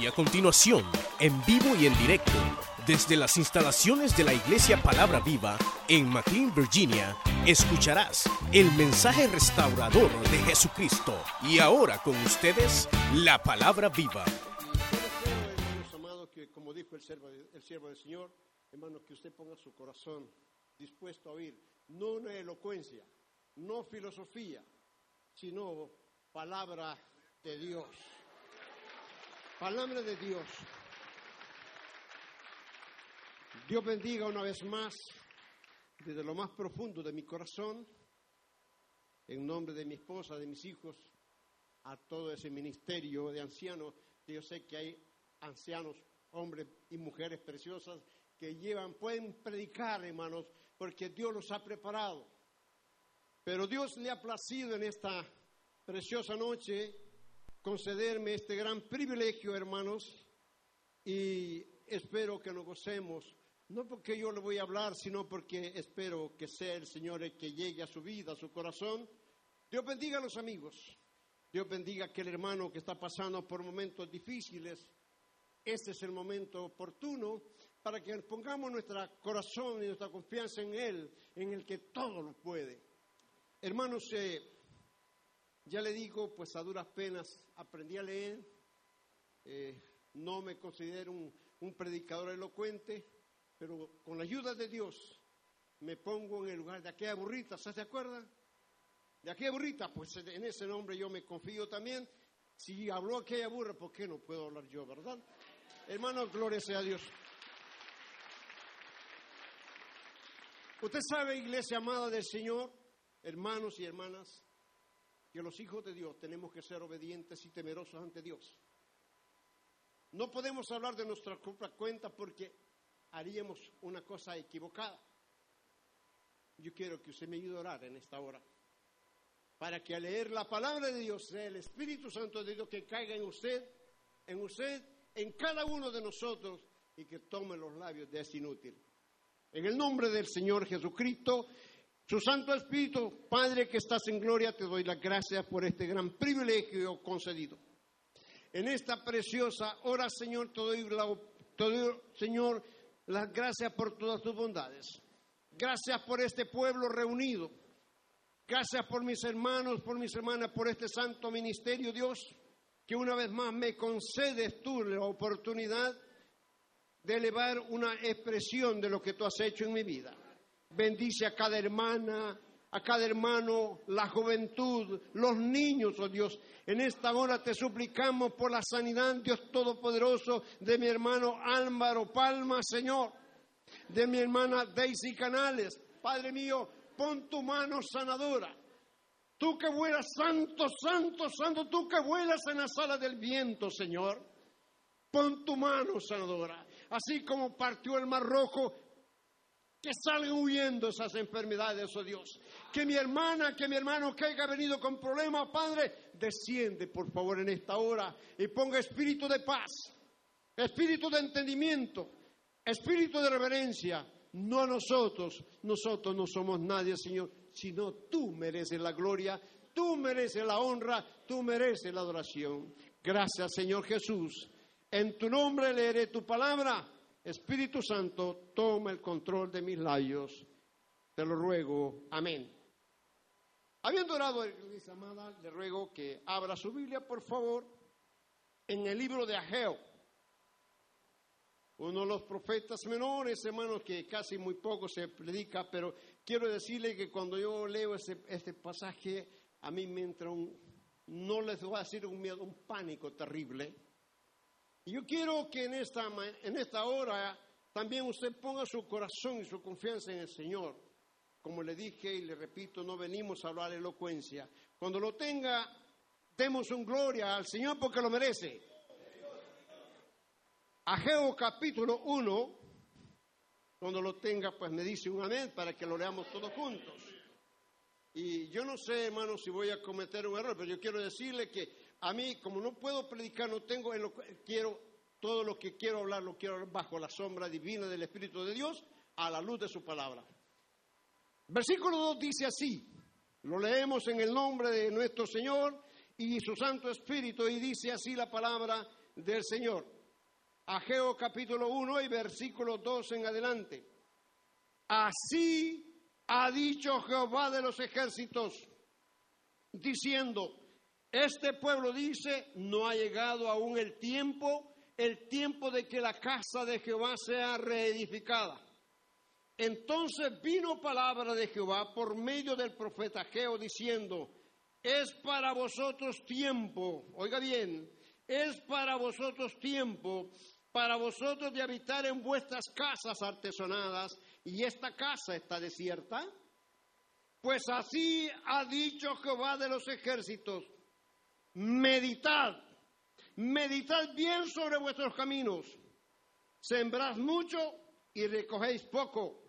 Y a continuación, en vivo y en directo, desde las instalaciones de la Iglesia Palabra Viva en McLean, Virginia, escucharás el mensaje restaurador de Jesucristo. Y ahora con ustedes, la Palabra Viva. hermanos amados, que como dijo el siervo, el siervo del Señor, hermanos, que usted ponga su corazón dispuesto a oír, no una elocuencia, no filosofía, sino palabra de Dios. Palabra de Dios. Dios bendiga una vez más desde lo más profundo de mi corazón, en nombre de mi esposa, de mis hijos, a todo ese ministerio de ancianos. Yo sé que hay ancianos, hombres y mujeres preciosas que llevan, pueden predicar, hermanos, porque Dios los ha preparado. Pero Dios le ha placido en esta preciosa noche concederme este gran privilegio, hermanos, y espero que nos gocemos, no porque yo le voy a hablar, sino porque espero que sea el Señor el que llegue a su vida, a su corazón. Dios bendiga a los amigos, Dios bendiga a aquel hermano que está pasando por momentos difíciles. Este es el momento oportuno para que pongamos nuestro corazón y nuestra confianza en Él, en el que todo lo puede. Hermanos, eh, ya le digo, pues a duras penas aprendí a leer, eh, no me considero un, predicador elocuente, pero con la ayuda de Dios me pongo en el lugar de aquella burrita, ¿se acuerda? De aquella burrita, pues en ese nombre yo me confío también. Si habló aquella burra, ¿por qué no puedo hablar yo, verdad? Hermano, gloria sea a Dios. Usted sabe, iglesia amada del Señor, hermanos y hermanas, que los hijos de Dios tenemos que ser obedientes y temerosos ante Dios. No podemos hablar de nuestra propia cuenta porque haríamos una cosa equivocada. Yo quiero que usted me ayude a orar en esta hora. Para que al leer la palabra de Dios sea el Espíritu Santo de Dios que caiga en usted, en usted, en cada uno de nosotros y que tome los labios de ese inútil. En el nombre del Señor Jesucristo, su Santo Espíritu, Padre que estás en gloria, te doy las gracias por este gran privilegio concedido. En esta preciosa hora, Señor, te doy, la, Señor, las gracias por todas tus bondades. Gracias por este pueblo reunido. Gracias por mis hermanos, por mis hermanas, por este santo ministerio, Dios, que una vez más me concedes tú la oportunidad de elevar una expresión de lo que tú has hecho en mi vida. Bendice a cada hermana, a cada hermano, la juventud, los niños, oh Dios. En esta hora te suplicamos por la sanidad, Dios Todopoderoso, de mi hermano Álvaro Palma, Señor, de mi hermana Daisy Canales. Padre mío, pon tu mano sanadora. Tú que vuelas, santo, santo, santo, tú que vuelas en la sala del viento, Señor. Pon tu mano sanadora. Así como partió el mar rojo, que salgan huyendo esas enfermedades, oh Dios. Que mi hermana, que mi hermano que haya venido con problemas, Padre, desciende por favor en esta hora y ponga espíritu de paz, espíritu de entendimiento, espíritu de reverencia. No a nosotros, nosotros no somos nadie, Señor, sino tú mereces la gloria, tú mereces la honra, tú mereces la adoración. Gracias, Señor Jesús. En tu nombre leeré tu palabra. Espíritu Santo, toma el control de mis labios. Te lo ruego. Amén. Habiendo orado, amada, le ruego que abra su Biblia, por favor, en el libro de Ageo. Uno de los profetas menores, hermanos, que casi muy poco se predica, pero quiero decirle que cuando yo leo ese, este pasaje, a mí me entra un, no les voy a decir un miedo, un pánico terrible. Yo quiero que en esta, en esta hora también usted ponga su corazón y su confianza en el Señor. Como le dije y le repito, no venimos a hablar elocuencia. Cuando lo tenga, demos un gloria al Señor porque lo merece. Ageo capítulo 1, cuando lo tenga, pues me dice un amén para que lo leamos todos juntos. Y yo no sé, hermano, si voy a cometer un error, pero yo quiero decirle que a mí, como no puedo predicar, no tengo, quiero, todo lo que quiero hablar, lo quiero hablar bajo la sombra divina del Espíritu de Dios, a la luz de su palabra. Versículo 2 dice así, lo leemos en el nombre de nuestro Señor y su Santo Espíritu, y dice así la palabra del Señor. Ageo capítulo 1 y versículo 2 en adelante. Así ha dicho Jehová de los ejércitos, diciendo, este pueblo dice, no ha llegado aún el tiempo, el tiempo de que la casa de Jehová sea reedificada. Entonces vino palabra de Jehová por medio del profeta Geo diciendo, es para vosotros tiempo, oiga bien, es para vosotros tiempo, para vosotros de habitar en vuestras casas artesonadas, y esta casa está desierta. Pues así ha dicho Jehová de los ejércitos, meditad, meditad bien sobre vuestros caminos, sembrad mucho y recogéis poco.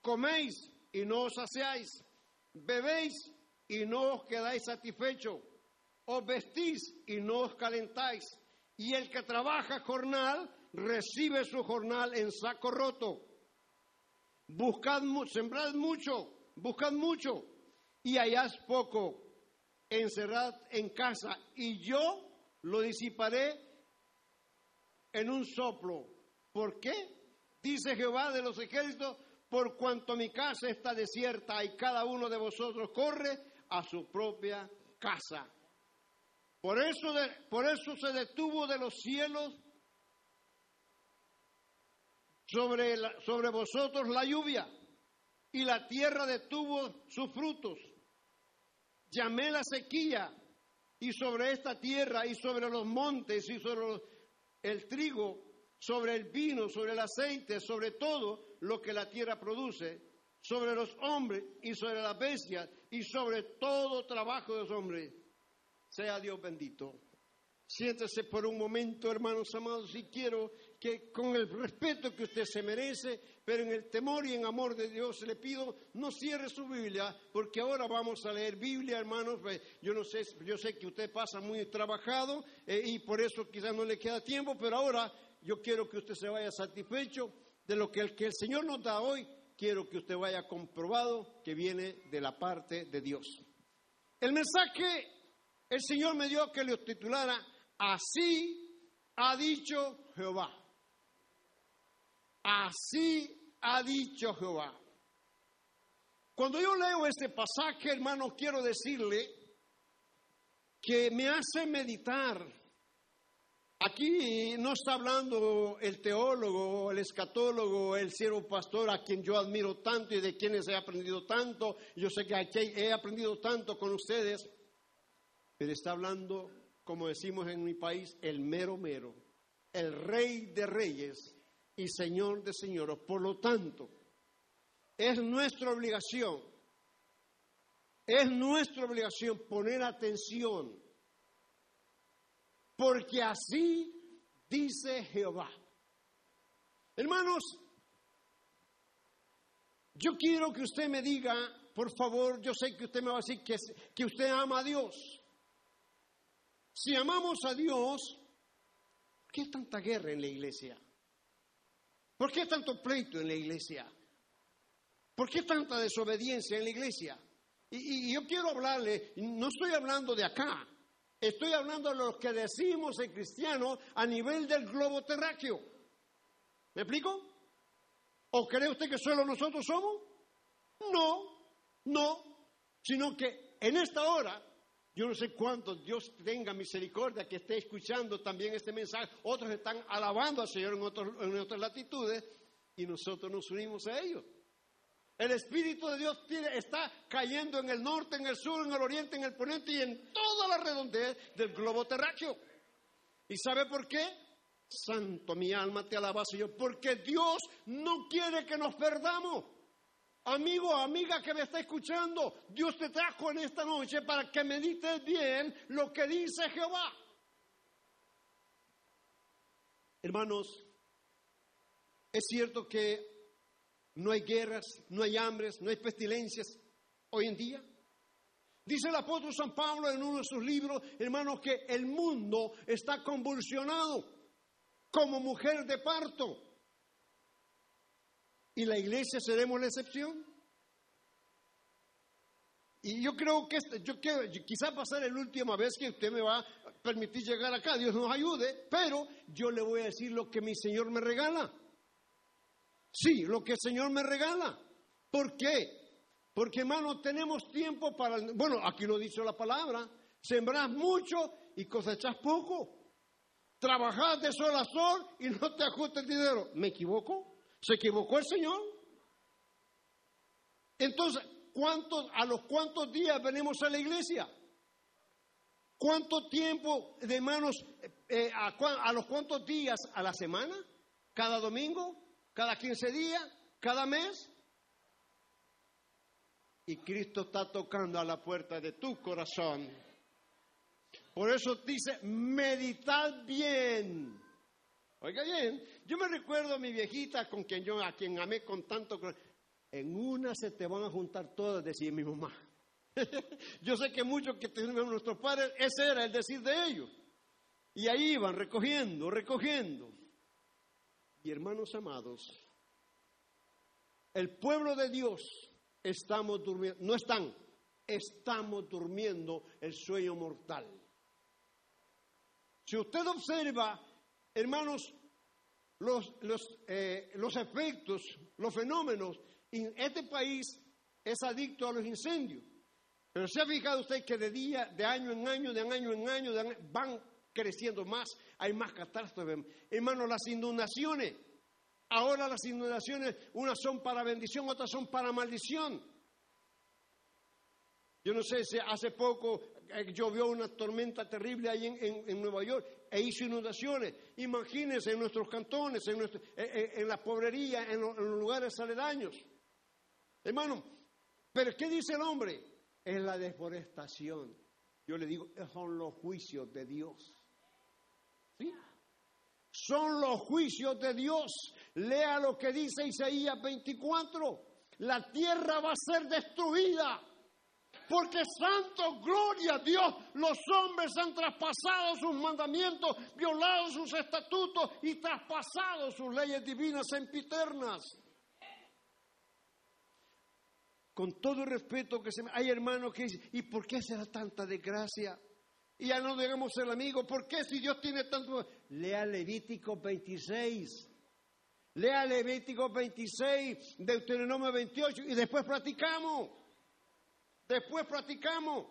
Coméis y no os saciáis, bebéis y no os quedáis satisfechos, os vestís y no os calentáis, y el que trabaja jornal recibe su jornal en saco roto. Buscad, sembrad mucho, buscad mucho, y halláis poco, encerrad en casa, y yo lo disiparé en un soplo. ¿Por qué? Dice Jehová de los ejércitos, por cuanto mi casa está desierta y cada uno de vosotros corre a su propia casa. Por eso, por eso se detuvo de los cielos sobre, sobre vosotros la lluvia y la tierra detuvo sus frutos. Llamé la sequía y sobre esta tierra y sobre los montes y sobre el trigo sobre el vino, sobre el aceite, sobre todo lo que la tierra produce, sobre los hombres y sobre las bestias y sobre todo trabajo de los hombres. Sea Dios bendito. Siéntese por un momento, hermanos amados, y quiero que con el respeto que usted se merece, pero en el temor y en amor de Dios le pido, no cierre su Biblia, porque ahora vamos a leer Biblia, hermanos. Yo no sé, yo sé que usted pasa muy trabajado eh, y por eso quizás no le queda tiempo, pero ahora yo quiero que usted se vaya satisfecho de lo que el, que el Señor nos da hoy, quiero que usted vaya comprobado que viene de la parte de Dios. El mensaje el Señor me dio que lo titulara Así ha dicho Jehová. Así ha dicho Jehová. Cuando yo leo este pasaje, hermano, quiero decirle que me hace meditar Aquí no está hablando el teólogo, el escatólogo, el siervo pastor a quien yo admiro tanto y de quienes he aprendido tanto. Yo sé que aquí he aprendido tanto con ustedes, pero está hablando, como decimos en mi país, el mero mero, el rey de reyes y señor de señores. Por lo tanto, es nuestra obligación, es nuestra obligación poner atención porque así dice Jehová. Hermanos, yo quiero que usted me diga, por favor, yo sé que usted me va a decir que, que usted ama a Dios. Si amamos a Dios, ¿por qué tanta guerra en la iglesia? ¿Por qué tanto pleito en la iglesia? ¿Por qué tanta desobediencia en la iglesia? Y, yo quiero hablarle, no estoy hablando de acá, Estoy hablando de lo que decimos en cristiano a nivel del globo terráqueo. ¿Me explico? ¿O cree usted que solo nosotros somos? No, no, sino que en esta hora, yo no sé cuánto Dios tenga misericordia que esté escuchando también este mensaje, otros están alabando al Señor en, en otras latitudes y nosotros nos unimos a ellos. El Espíritu de Dios está cayendo en el norte, en el sur, en el oriente, en el poniente y en toda la redondez del globo terráqueo. ¿Y sabe por qué? Santo, mi alma te alaba, Señor, porque Dios no quiere que nos perdamos. Amigo, amiga que me está escuchando, Dios te trajo en esta noche para que medites bien lo que dice Jehová. Hermanos, es cierto que no hay guerras, no hay hambres, no hay pestilencias hoy en día. Dice el apóstol San Pablo en uno de sus libros, hermanos, que el mundo está convulsionado como mujer de parto. ¿Y la iglesia seremos la excepción? Y yo creo que este, yo quiero, quizá va a ser la última vez que usted me va a permitir llegar acá. Dios nos ayude, pero yo le voy a decir lo que mi Señor me regala. Sí, lo que el Señor me regala. ¿Por qué? Porque hermano, tenemos tiempo para, bueno, aquí lo dice la palabra, sembras mucho y cosechas poco. Trabajas de sol a sol y no te ajusta el dinero. ¿Me equivoco? ¿Se equivocó el Señor? Entonces, ¿cuántos, ¿a los cuántos días venimos a la iglesia? ¿Cuánto tiempo de manos, eh, a, a, los cuántos días a la semana? ¿Cada domingo? ¿Cada 15 días? ¿Cada mes? Y Cristo está tocando a la puerta de tu corazón. Por eso dice, meditad bien. Oiga bien, yo me recuerdo a mi viejita con quien yo, a quien amé con tanto en una se te van a juntar todas, decía mi mamá. Yo sé que muchos que tenemos nuestros padres, ese era el decir de ellos. Y ahí iban recogiendo, recogiendo. Y hermanos amados, el pueblo de Dios estamos durmiendo, no están, estamos durmiendo el sueño mortal. Si usted observa, hermanos, los, los, eh, los efectos, los fenómenos este país es adicto a los incendios. Pero se ha fijado usted que de día, de año en año, de año en año, van creciendo más, hay más catástrofes. Hermano, las inundaciones, ahora las inundaciones, unas son para bendición, otras son para maldición. Yo no sé si hace poco llovió una tormenta terrible ahí en, Nueva York e hizo inundaciones. Imagínense en nuestros cantones, en, nuestro, eh, eh, en, en los lugares aledaños. Hermano, pero ¿qué dice el hombre? Es la deforestación. Yo le digo, son los juicios de Dios. ¿Sí? Son los juicios de Dios. Lea lo que dice Isaías 24. La tierra va a ser destruida. Porque santo, gloria a Dios, los hombres han traspasado sus mandamientos, violado sus estatutos y traspasado sus leyes divinas sempiternas con todo el respeto que se me... Hay hermanos que dicen, ¿y por qué será tanta desgracia? Y ya no debemos ser amigos. ¿Por qué si Dios tiene tanto... Lea Levítico 26. Lea Levítico 26, Deuteronomio 28 y después practicamos. Después practicamos.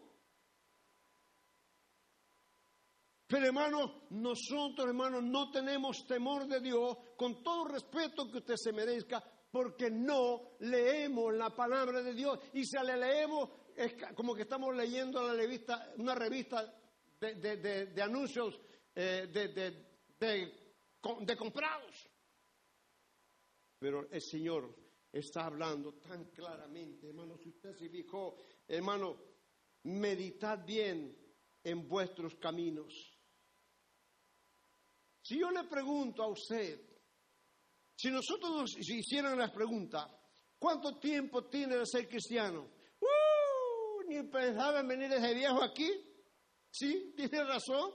Pero hermanos, nosotros hermanos no tenemos temor de Dios, con todo respeto que usted se merezca, porque no leemos la palabra de Dios. Y si la leemos, es como que estamos leyendo la revista, una revista de, anuncios eh, de, comprados. Pero el Señor está hablando tan claramente, hermano, si usted se fijó, hermano, meditad bien en vuestros caminos. Si yo le pregunto a usted, si nosotros nos hicieran las preguntas, ¿cuánto tiempo tiene de ser cristiano? ¡Uh! Ni pensaba en venir ese viejo aquí. Sí, tiene razón.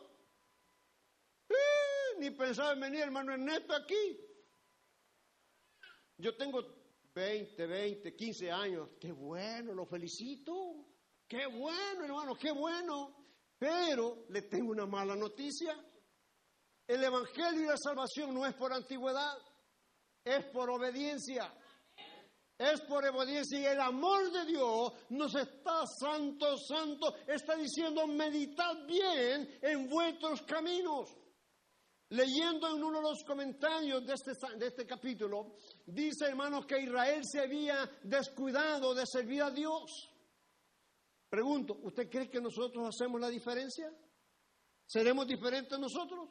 ¡Uh! Ni pensaba en venir hermano Ernesto aquí. Yo tengo 20, 20, 15 años. Qué bueno, lo felicito. Qué bueno, hermano, qué bueno. Pero le tengo una mala noticia. El Evangelio y la salvación no es por antigüedad es por obediencia. Es por obediencia y el amor de Dios nos está, santo, santo, está diciendo, meditad bien en vuestros caminos. Leyendo en uno de los comentarios de este, de este capítulo, dice hermanos que Israel se había descuidado de servir a Dios. Pregunto, ¿usted cree que nosotros hacemos la diferencia? ¿Seremos diferentes nosotros?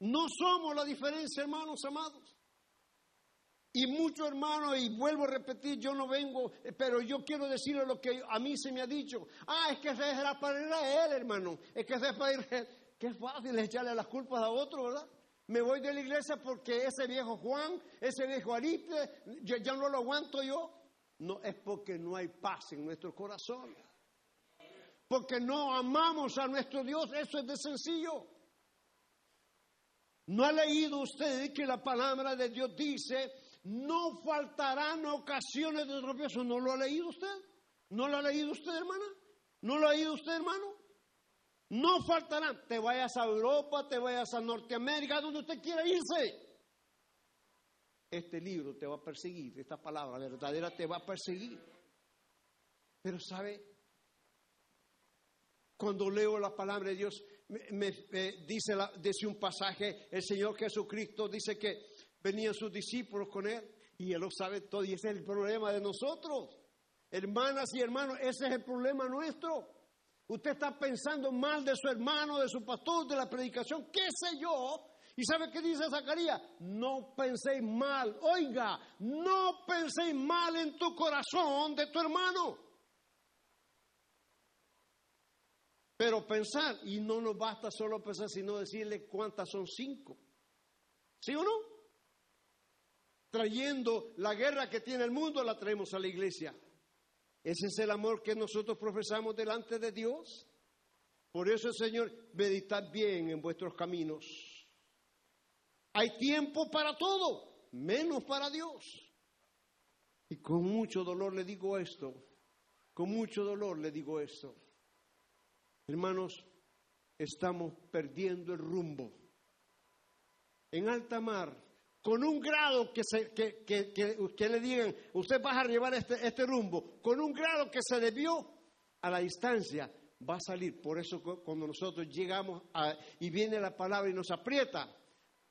No somos la diferencia, hermanos amados. Y muchos hermanos, y vuelvo a repetir, yo no vengo, pero yo quiero decirle lo que a mí se me ha dicho. Ah, es que es para Israel, hermano. Es que es para Israel. Qué fácil echarle las culpas a otro, ¿verdad? Me voy de la iglesia porque ese viejo Juan, ese viejo Aripe, ya, no lo aguanto yo. No, es porque no hay paz en nuestro corazón. Porque no amamos a nuestro Dios, eso es de sencillo. ¿No ha leído usted que la palabra de Dios dice no faltarán ocasiones de tropiezo. ¿No lo ha leído usted? ¿No lo ha leído usted, hermana? ¿No lo ha leído usted, hermano? No faltarán. Te vayas a Europa, te vayas a Norteamérica, donde usted quiera irse. Este libro te va a perseguir, esta palabra verdadera te va a perseguir. Pero sabe, cuando leo la palabra de Dios, me, dice, dice un pasaje, el Señor Jesucristo dice que venían sus discípulos con él y él lo sabe todo y ese es el problema de nosotros. Hermanas y hermanos, ese es el problema nuestro. Usted está pensando mal de su hermano, de su pastor, de la predicación, qué sé yo. ¿Y sabe qué dice Zacarías? No penséis mal. Oiga, no penséis mal en tu corazón de tu hermano. Pero pensar, y no nos basta solo pensar, sino decirle cuántas son cinco. ¿Sí o no? Trayendo la guerra que tiene el mundo, la traemos a la iglesia. Ese es el amor que nosotros profesamos delante de Dios. Por eso, Señor, meditad bien en vuestros caminos. Hay tiempo para todo, menos para Dios. Y con mucho dolor le digo esto, con mucho dolor le digo esto. Hermanos, estamos perdiendo el rumbo. En alta mar con un grado que, se, que, que, que, le digan, usted va a llevar este, este rumbo, con un grado que se debió a la distancia, va a salir. Por eso cuando nosotros llegamos y viene la palabra y nos aprieta,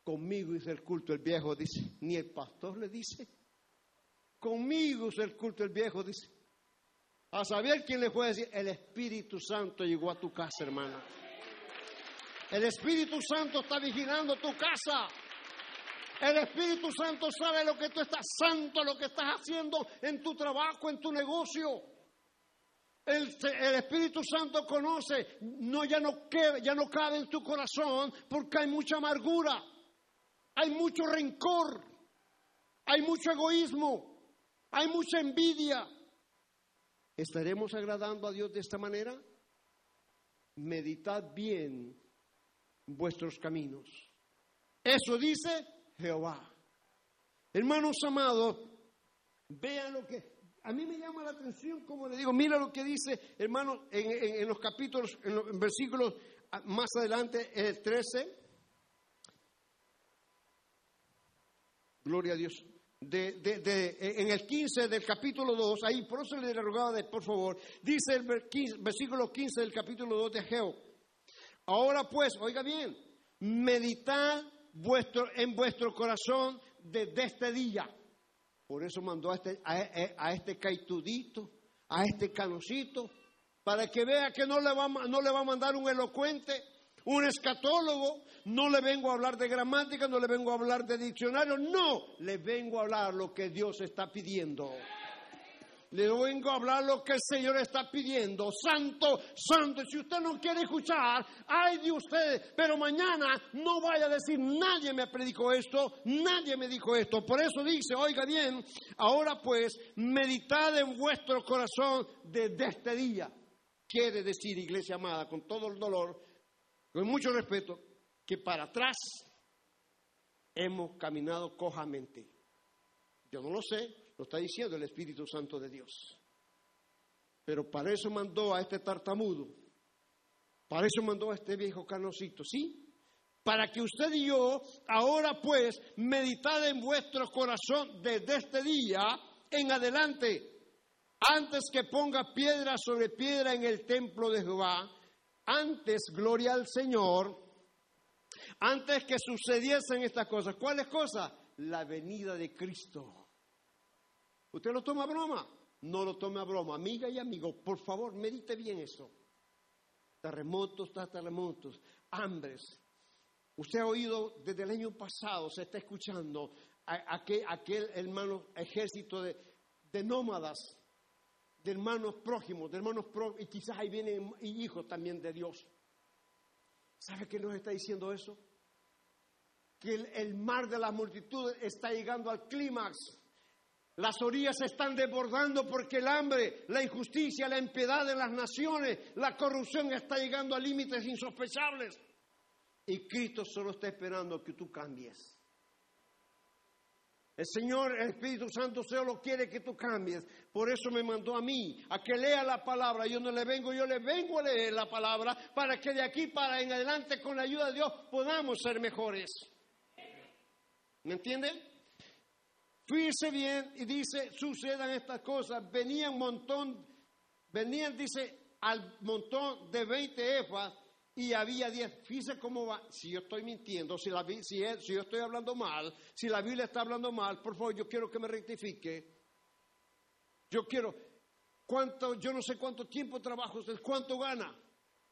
conmigo hizo el culto el viejo, dice, ni el pastor le dice, conmigo hizo el culto el viejo, dice. A saber quién le puede decir, el Espíritu Santo llegó a tu casa, hermana. El Espíritu Santo está vigilando tu casa. El Espíritu Santo sabe lo que tú estás santo, lo que estás haciendo en tu trabajo, en tu negocio. El, Espíritu Santo conoce, no ya, no ya no cabe en tu corazón porque hay mucha amargura, hay mucho rencor, hay mucho egoísmo, hay mucha envidia. ¿Estaremos agradando a Dios de esta manera? Meditad bien vuestros caminos. Eso dice Jehová. Hermanos amados, vean lo que... A mí me llama la atención, como le digo, mira lo que dice, hermanos, en, los capítulos, en los versículos ah, más adelante, el 13. Gloria a Dios. De, en el 15 del capítulo 2, ahí, por eso le rogaba, de, por favor, dice el versículo 15 del capítulo 2 de Geo. Ahora pues, oiga bien, meditad vuestro, en vuestro corazón desde este día. Por eso mandó a este, a, este caitudito, a este canocito, para que vea que no le, va, no le va a mandar un elocuente, un escatólogo, no le vengo a hablar de gramática, no le vengo a hablar de diccionario, no, le vengo a hablar lo que Dios está pidiendo. Le vengo a hablar lo que el Señor está pidiendo. Santo, santo. Si usted no quiere escuchar, ay de usted. Pero mañana no vaya a decir, nadie me predicó esto, nadie me dijo esto. Por eso dice, oiga bien, ahora pues, meditad en vuestro corazón desde este día. Quiere decir, iglesia amada, con todo el dolor, con mucho respeto, que para atrás hemos caminado cojamente. Yo no lo sé, lo está diciendo el Espíritu Santo de Dios. Pero para eso mandó a este tartamudo, para eso mandó a este viejo canocito, ¿sí? Para que usted y yo, ahora pues, meditad en vuestro corazón desde este día en adelante, antes que ponga piedra sobre piedra en el templo de Jehová, antes, gloria al Señor, antes que sucediesen estas cosas. ¿Cuáles cosas? La venida de Cristo. ¿Usted lo toma a broma? No lo tome a broma. Amiga y amigo, por favor, medite bien eso. Terremotos tras terremotos, hambres. Usted ha oído desde el año pasado, se está escuchando aquel, aquel hermano ejército de, nómadas, de hermanos prójimos, de hermanos prójimos, y quizás ahí vienen hijos también de Dios. ¿Sabe qué nos está diciendo eso? Que el, el mar de la multitud está llegando al clímax las orillas se están desbordando porque el hambre, la injusticia, la impiedad de las naciones, la corrupción está llegando a límites insospechables. Y Cristo solo está esperando que tú cambies. El Señor, el Espíritu Santo, solo quiere que tú cambies. Por eso me mandó a mí, a que lea la palabra. Yo no le vengo, yo le vengo a leer la palabra para que de aquí para en adelante, con la ayuda de Dios, podamos ser mejores. ¿Me entienden? Fíjese bien y dice, sucedan estas cosas. Venían montón, venían, dice, al montón de 20 efas y había diez. Fíjese cómo va. Si yo estoy mintiendo, si, la, si, si yo estoy hablando mal, si la Biblia está hablando mal, por favor, yo quiero que me rectifique. Yo quiero, cuánto, yo no sé cuánto tiempo trabajo usted, cuánto gana.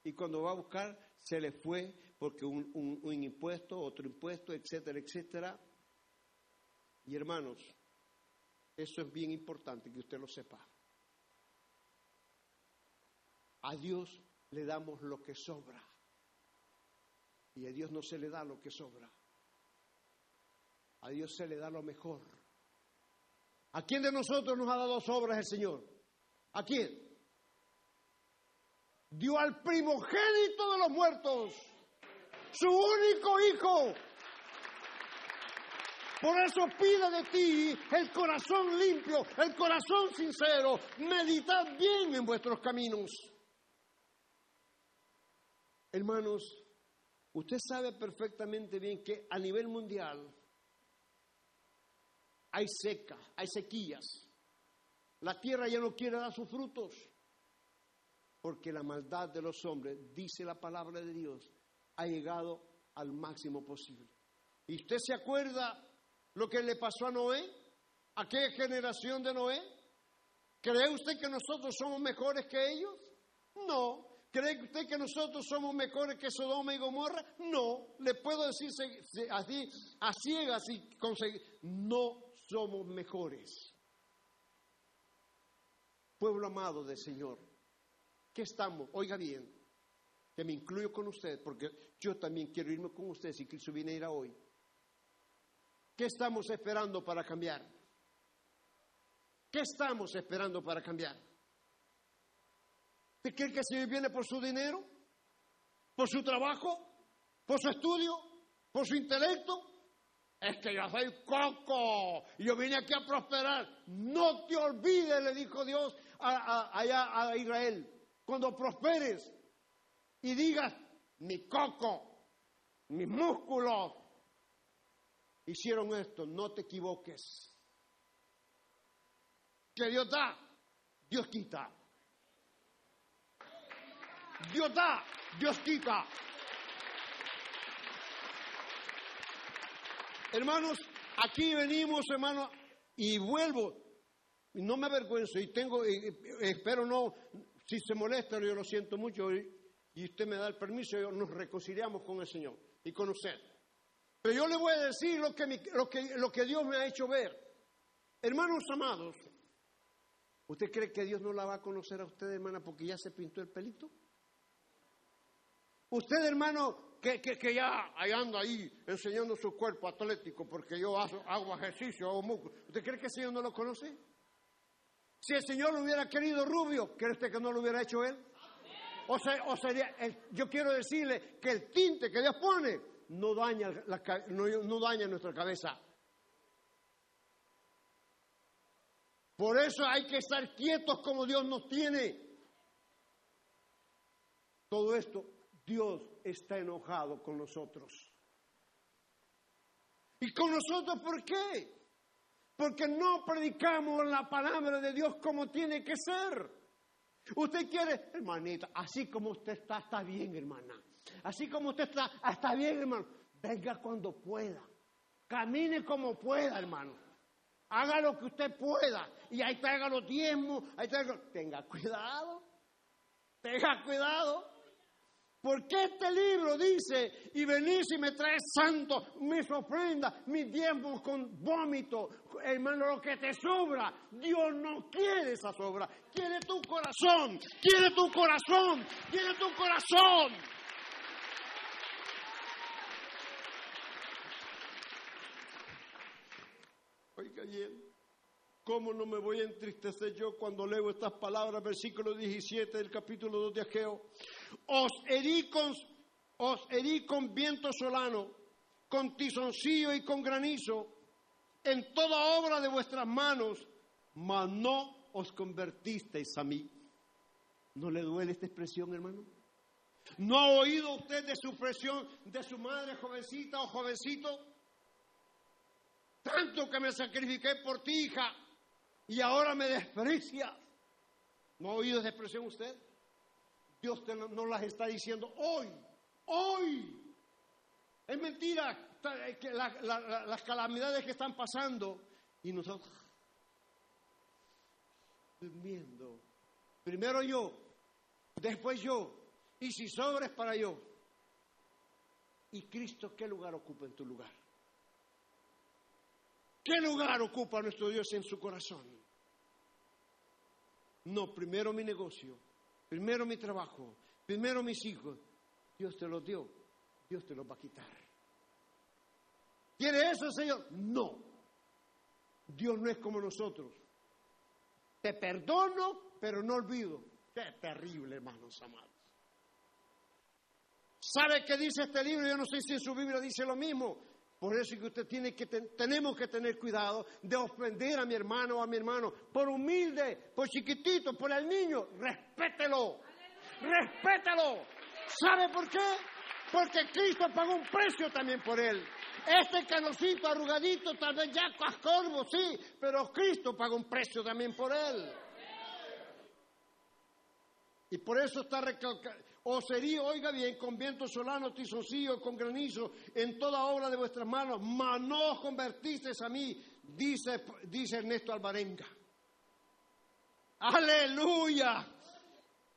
Y cuando va a buscar, se le fue porque un, un, un impuesto, otro impuesto, etcétera, etcétera. Y hermanos, eso es bien importante que usted lo sepa. A Dios le damos lo que sobra. Y a Dios no se le da lo que sobra. A Dios se le da lo mejor. ¿A quién de nosotros nos ha dado sobras el Señor? ¿A quién? Dio al primogénito de los muertos, su único hijo. Por eso pide de ti el corazón limpio, el corazón sincero. Meditad bien en vuestros caminos. Hermanos, usted sabe perfectamente bien que a nivel mundial hay seca, hay sequías. La tierra ya no quiere dar sus frutos porque la maldad de los hombres, dice la palabra de Dios, ha llegado al máximo posible. ¿Y usted se acuerda lo que le pasó a Noé? ¿A qué generación de Noé? ¿Cree usted que nosotros somos mejores que ellos? No, ¿Cree usted que nosotros somos mejores que Sodoma y Gomorra? No, le puedo decir así, a ciegas y conseguir. No somos mejores. Pueblo amado del Señor, ¿qué estamos? Oiga bien, que me incluyo con usted, porque yo también quiero irme con usted si Cristo viene a ir a hoy. ¿Qué estamos esperando para cambiar? ¿Qué estamos esperando para cambiar? ¿Usted cree que el Señor viene por su dinero? ¿Por su trabajo? ¿Por su estudio? ¿Por su intelecto? Es que yo soy coco yo vine aquí a prosperar. No te olvides, le dijo Dios allá a Israel. Cuando prosperes y digas, mi coco, mis músculos hicieron esto, no te equivoques. Que Dios da, Dios quita. Dios da, Dios quita. Hermanos, aquí venimos, hermano, y vuelvo. No me avergüenzo y tengo, espero no, si se molesta, yo lo siento mucho y, usted me da el permiso, nos reconciliamos con el Señor y con usted. Pero yo le voy a decir lo que, lo que, lo que Dios me ha hecho ver. Hermanos amados, ¿usted cree que Dios no la va a conocer a usted, hermana, porque ya se pintó el pelito? Usted, hermano, que, que, ya anda ahí enseñando su cuerpo atlético porque yo hago, ejercicio, hago músculo. ¿Usted cree que el Señor no lo conoce? Si el Señor lo hubiera querido rubio, ¿cree usted que no lo hubiera hecho él? O, sea, o sería, yo quiero decirle que el tinte que Dios pone no daña, no, no daña nuestra cabeza. Por eso hay que estar quietos como Dios nos tiene. Todo esto Dios está enojado con nosotros. ¿Y con nosotros por qué? Porque no predicamos la palabra de Dios como tiene que ser. Usted quiere, hermanita, así como usted está, está bien, hermana. Así como usted está, está bien, hermano. Venga cuando pueda. Camine como pueda, hermano. Haga lo que usted pueda. Y ahí traiga los diezmos. Ahí traiga... Tenga cuidado. Tenga cuidado. Porque este libro dice, y venís y me traes santo, mis ofrendas, mis diezmos con vómito, hermano, lo que te sobra. Dios no quiere esa sobra, quiere tu corazón, quiere tu corazón, quiere tu corazón. ¿Cómo no me voy a entristecer yo cuando leo estas palabras, versículo 17 del capítulo 2 de Ageo? Os herí os herí con viento solano, con tizoncillo y con granizo. en toda obra de vuestras manos, mas no os convertisteis a mí. ¿No le duele esta expresión, hermano? ¿No ha oído usted de su presión de su madre jovencita o jovencito? Tanto que me sacrifiqué por ti, hija, y ahora me desprecias. ¿No ha oído esa expresión usted? Dios te, no las está diciendo hoy, hoy. Es mentira que las calamidades que están pasando y nosotros durmiendo. Primero yo, después yo, y si sobres para yo. ¿Y Cristo qué lugar ocupa en tu lugar? ¿Qué lugar ocupa nuestro Dios en su corazón? No, primero mi negocio, primero mi trabajo, primero mis hijos. Dios te los dio, Dios te los va a quitar. ¿Quiere eso, Señor? No. Dios no es como nosotros. Te perdono, pero no olvido. Qué terrible, hermanos amados. ¿Sabe qué dice este libro? Yo no sé si en su Biblia dice lo mismo. Por eso es que usted tiene que tenemos que tener cuidado de ofender a mi hermano o a mi hermano. Por humilde, por chiquitito, por el niño, respételo. Respételo. ¿Sabe por qué? Porque Cristo pagó un precio también por él. Este canocito arrugadito, tal vez ya cascorbo, sí, pero Cristo pagó un precio también por él. Y por eso está recalcado. O sería, oiga bien, con viento solano, tizoncillo, con granizo, en toda obra de vuestras manos, mas no os convertisteis a mí, dice, Ernesto Alvarenga. Aleluya.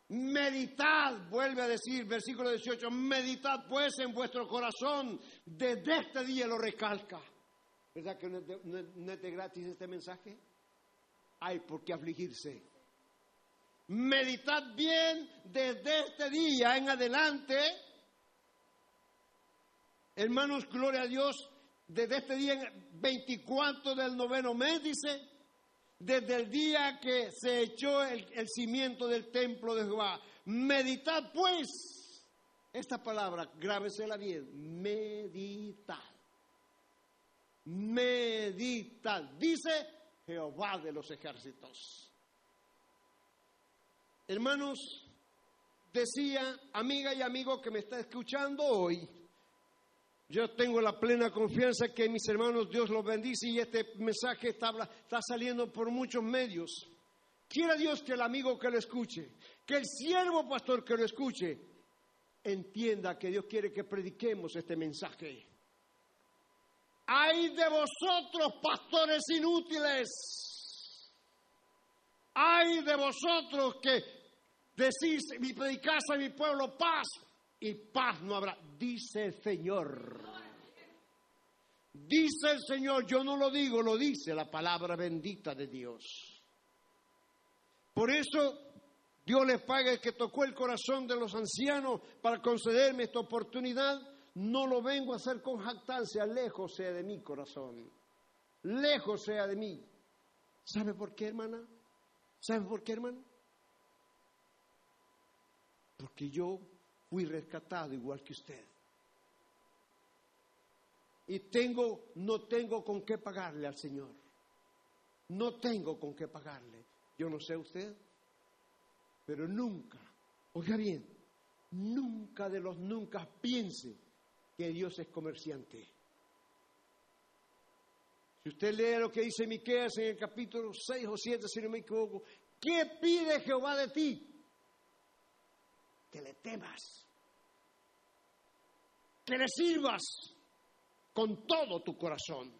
Meditad, vuelve a decir, versículo 18, meditad pues en vuestro corazón, desde este día lo recalca. ¿Verdad que no es de, gratis este mensaje? Hay por qué afligirse. Meditad bien desde este día en adelante. Hermanos, gloria a Dios, desde este día 24 del noveno mes, dice, desde el día que se echó el, cimiento del templo de Jehová. Meditad pues, esta palabra, grábesela bien, meditad. Meditad, dice Jehová de los ejércitos. Hermanos, decía, amiga y amigo que me está escuchando hoy, yo tengo la plena confianza que mis hermanos Dios los bendice y este mensaje está, saliendo por muchos medios. Quiera Dios que el amigo que lo escuche, que el siervo pastor que lo escuche, entienda que Dios quiere que prediquemos este mensaje. Hay de vosotros, pastores inútiles. Hay de vosotros que decís, mi predicás a mi pueblo paz, y paz no habrá, dice el Señor. Dice el Señor, yo no lo digo, lo dice la palabra bendita de Dios. Por eso Dios les paga el que tocó el corazón de los ancianos para concederme esta oportunidad. No lo vengo a hacer con jactancia, lejos sea de mi corazón. Lejos sea de mí. ¿Sabe por qué, hermana? ¿Sabe por qué, hermano? Porque yo fui rescatado igual que usted. Y tengo, no tengo con qué pagarle al Señor. No tengo con qué pagarle. Yo no sé usted, pero nunca, oiga bien, nunca de los nunca piense que Dios es comerciante. Si usted lee lo que dice Miqueas en el capítulo 6 o 7, si no me equivoco, ¿qué pide Jehová de ti? Que le temas que le sirvas con todo tu corazón.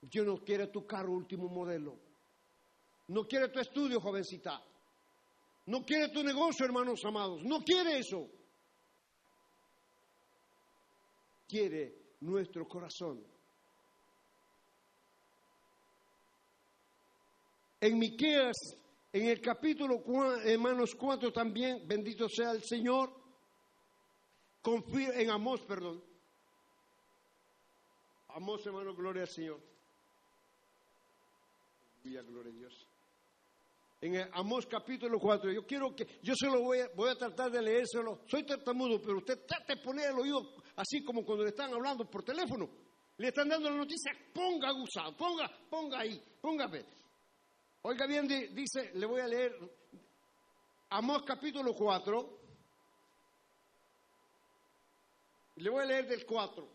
Dios no quiere tu carro último modelo. No quiere tu estudio, jovencita. No quiere tu negocio, hermanos amados. No quiere eso. Quiere nuestro corazón. En Miqueas, en el capítulo, hermanos 4 también, bendito sea el Señor, en Amós, perdón. Amós, hermano, gloria al Señor. gloria a Dios. En Amós capítulo 4, yo quiero que, yo se lo voy a, voy a tratar de leérselo. Soy tartamudo, pero usted trate de poner el oído así como cuando le están hablando por teléfono. le están dando la noticia, ponga gusano, ponga, ponga ahí, póngame. Oiga bien, dice, le voy a leer Amós capítulo 4. Le voy a leer del 4.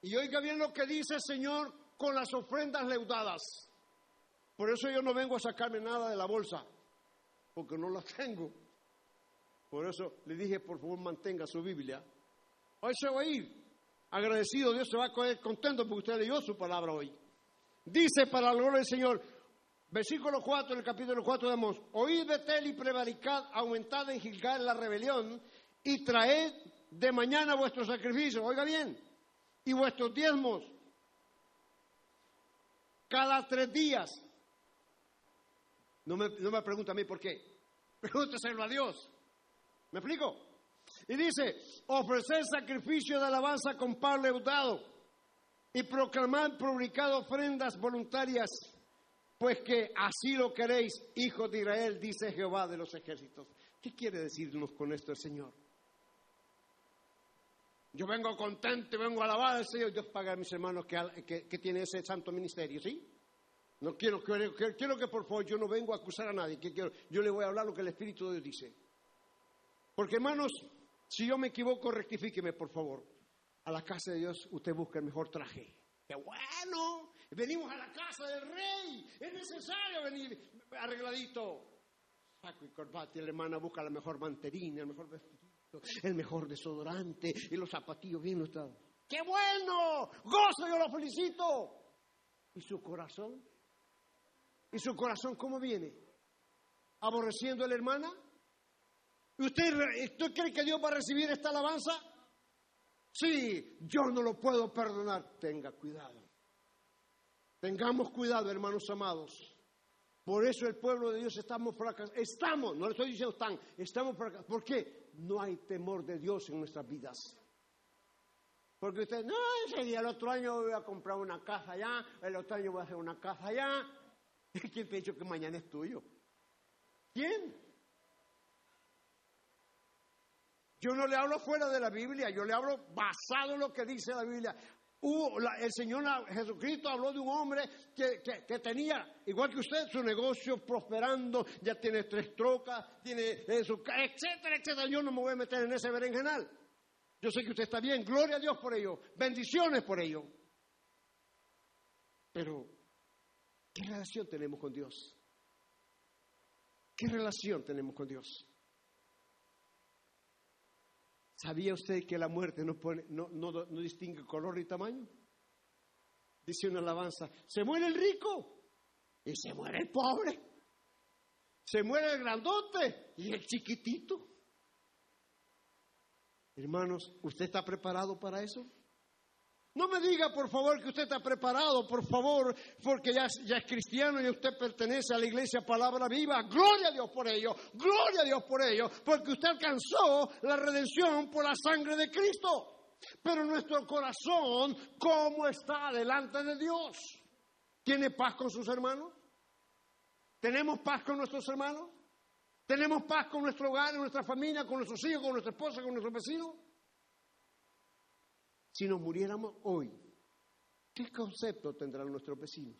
Y oiga bien lo que dice el Señor con las ofrendas leudadas. Por eso yo no vengo a sacarme nada de la bolsa, porque no la tengo. Por eso le dije, por favor, mantenga su Biblia. Hoy se va a ir. Agradecido, Dios se va a coger contento porque usted leyó su palabra hoy. Dice para la gloria del Señor, versículo 4 del capítulo 4 de Amós, oíd Betel y prevaricad, aumentad en Gilgal la rebelión y traed de mañana vuestros sacrificios, oiga bien, y vuestros diezmos cada tres días. No me, no me pregunta a mí por qué, pregúnteselo a Dios. ¿Me explico? Y dice, ofrecer sacrificio de alabanza con par leudado y proclamar publicado ofrendas voluntarias, pues que así lo queréis, hijos de Israel, dice Jehová de los ejércitos. ¿Qué quiere decirnos con esto el Señor? Yo vengo contento y vengo a alabar al Señor. Dios paga a mis hermanos que, que, tienen ese santo ministerio, ¿sí? No quiero, quiero, quiero que por favor yo no vengo a acusar a nadie. Que quiero, yo le voy a hablar lo que el Espíritu de Dios dice. Porque hermanos, si yo me equivoco, rectifíqueme por favor. A la casa de Dios usted busca el mejor traje. ¡Qué bueno! Venimos a la casa del rey. Es necesario venir arregladito. Saco y corbata y la hermana busca la mejor manterina, el mejor vestido el mejor desodorante y los zapatillos bien estados. ¡Qué bueno! ¡Gozo, yo lo felicito! ¿Y su corazón? ¿Y su corazón cómo viene? ¿Aborreciendo a la hermana? ¿Usted, ¿Usted cree que Dios va a recibir esta alabanza? Sí, yo no lo puedo perdonar. Tenga cuidado. Tengamos cuidado, hermanos amados. Por eso el pueblo de Dios estamos fracasados. Estamos, no le estoy diciendo están, estamos fracasados. ¿Por qué? No hay temor de Dios en nuestras vidas. Porque usted, no, ese día el otro año voy a comprar una casa allá, el otro año voy a hacer una casa allá. ¿Quién te ha dicho que mañana es tuyo? ¿Quién? Yo no le hablo fuera de la Biblia, yo le hablo basado en lo que dice la Biblia el Señor Jesucristo habló de un hombre que, tenía, igual que usted, su negocio prosperando, ya tiene tres trocas, tiene su, etcétera, etcétera. Yo no me voy a meter en ese berenjenal. Yo sé que usted está bien, gloria a Dios por ello, bendiciones por ello. Pero, ¿qué relación tenemos con Dios? ¿Qué relación tenemos con Dios? ¿Sabía usted que la muerte no, pone, no, no, distingue color y tamaño? Dice una alabanza, se muere el rico y se muere el pobre. Se muere el grandote y el chiquitito. Hermanos, ¿usted está preparado para eso? No me diga, por favor, que usted está preparado, por favor, porque ya, es cristiano y usted pertenece a la iglesia Palabra Viva. Gloria a Dios por ello, gloria a Dios por ello, porque usted alcanzó la redención por la sangre de Cristo. Pero nuestro corazón, ¿cómo está delante de Dios? ¿Tiene paz con sus hermanos? ¿Tenemos paz con nuestros hermanos? ¿Tenemos paz con nuestro hogar, con nuestra familia, con nuestros hijos, con nuestra esposa, con nuestros vecinos? Si nos muriéramos hoy, ¿qué concepto tendrán nuestros vecinos?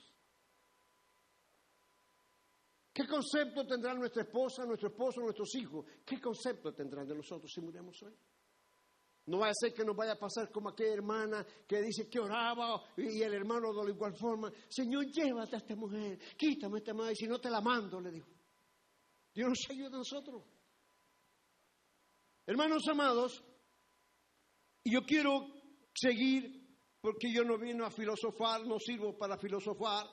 ¿Qué concepto tendrán nuestra esposa, nuestro esposo, nuestros hijos? ¿Qué concepto tendrán de nosotros si muriéramos hoy? No vaya a ser que nos vaya a pasar como aquella hermana que dice que oraba y el hermano de la igual forma. Señor, llévate a esta mujer, quítame a esta mujer, si no te la mando, le dijo. Dios nos ayuda a nosotros. Hermanos amados, yo quiero seguir, porque yo no vino a filosofar, no sirvo para filosofar.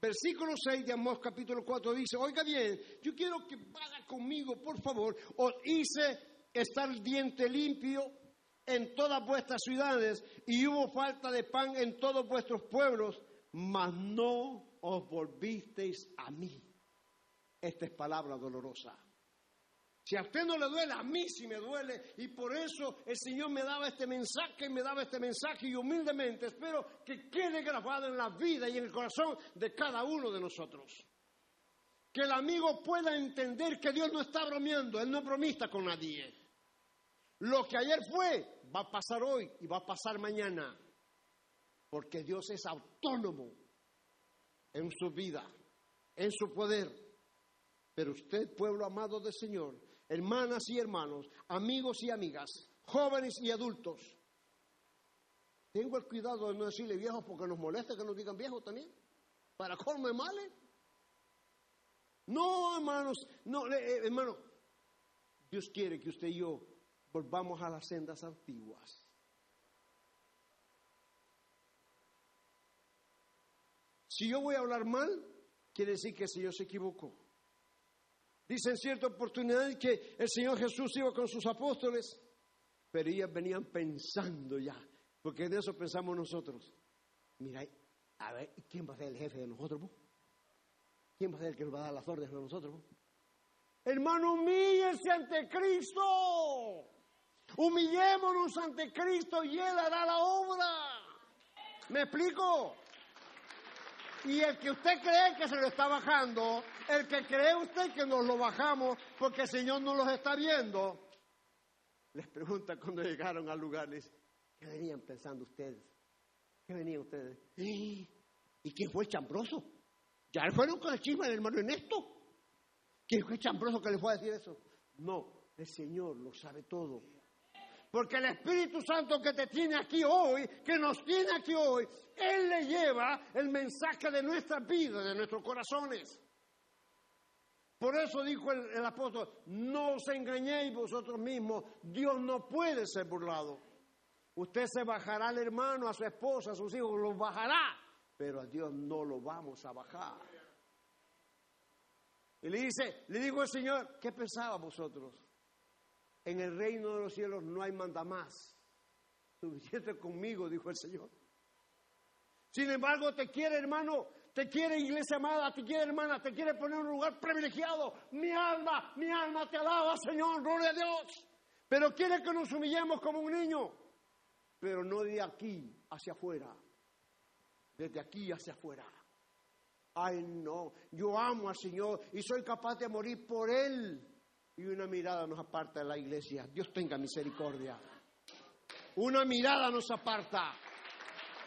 Versículo 6 de Amós capítulo 4 dice, oiga bien, yo quiero que vaya conmigo, por favor, os hice estar diente limpio en todas vuestras ciudades y hubo falta de pan en todos vuestros pueblos, mas no os volvisteis a mí. Esta es palabra dolorosa. Si a usted no le duele, a mí sí me duele. Y por eso el Señor me daba este mensaje, me daba este mensaje y humildemente espero que quede grabado en la vida y en el corazón de cada uno de nosotros. Que el amigo pueda entender que Dios no está bromeando, Él no es bromista con nadie. Lo que ayer fue, va a pasar hoy y va a pasar mañana. porque Dios es autónomo en su vida, en su poder. Pero usted, pueblo amado del Señor, hermanas y hermanos, amigos y amigas, jóvenes y adultos, tengo el cuidado de no decirle viejos porque nos molesta que nos digan viejos también. Para colmo de males. No, hermanos, no, eh, hermano. Dios quiere que usted y yo volvamos a las sendas antiguas. Si yo voy a hablar mal, quiere decir que el Señor se equivocó. Dice en cierta oportunidad que el Señor Jesús iba con sus apóstoles, pero ellos venían pensando ya, porque de eso pensamos nosotros. Mira, a ver, ¿quién va a ser el jefe de nosotros? ¿Quién va a ser el que nos va a dar las órdenes de nosotros? Hermano, humíllese ante Cristo. Humillémonos ante Cristo y Él hará la obra. ¿Me explico? Y el que usted cree que se lo está bajando, el que cree usted que nos lo bajamos porque el Señor no los está viendo, les pregunta cuando llegaron al lugar, les, ¿qué venían pensando ustedes? ¿Qué venían ustedes? ¿Y, quién fue el chambroso? Ya fueron con el chisme del hermano Ernesto. ¿Quién fue el chambroso que les fue a decir eso? No, el Señor lo sabe todo. Porque el Espíritu Santo que te tiene aquí hoy, que nos tiene aquí hoy, Él le lleva el mensaje de nuestra vida, de nuestros corazones. Por eso dijo el, apóstol, no os engañéis vosotros mismos, Dios no puede ser burlado. Usted se bajará al hermano, a su esposa, a sus hijos, los bajará, pero a Dios no lo vamos a bajar. Y le dice, le digo al Señor, ¿qué pensaba vosotros? En el reino de los cielos no hay manda más. Suficiente conmigo, dijo el Señor. Sin embargo, te quiere, hermano, te quiere, iglesia amada, te quiere, hermana, te quiere poner en un lugar privilegiado. Mi alma, mi alma te alaba, Señor, gloria a Dios. Pero quiere que nos humillemos como un niño, pero no de aquí hacia afuera, desde aquí hacia afuera. Ay, no, yo amo al Señor y soy capaz de morir por Él y una mirada nos aparta de la iglesia. Dios tenga misericordia. Una mirada nos aparta.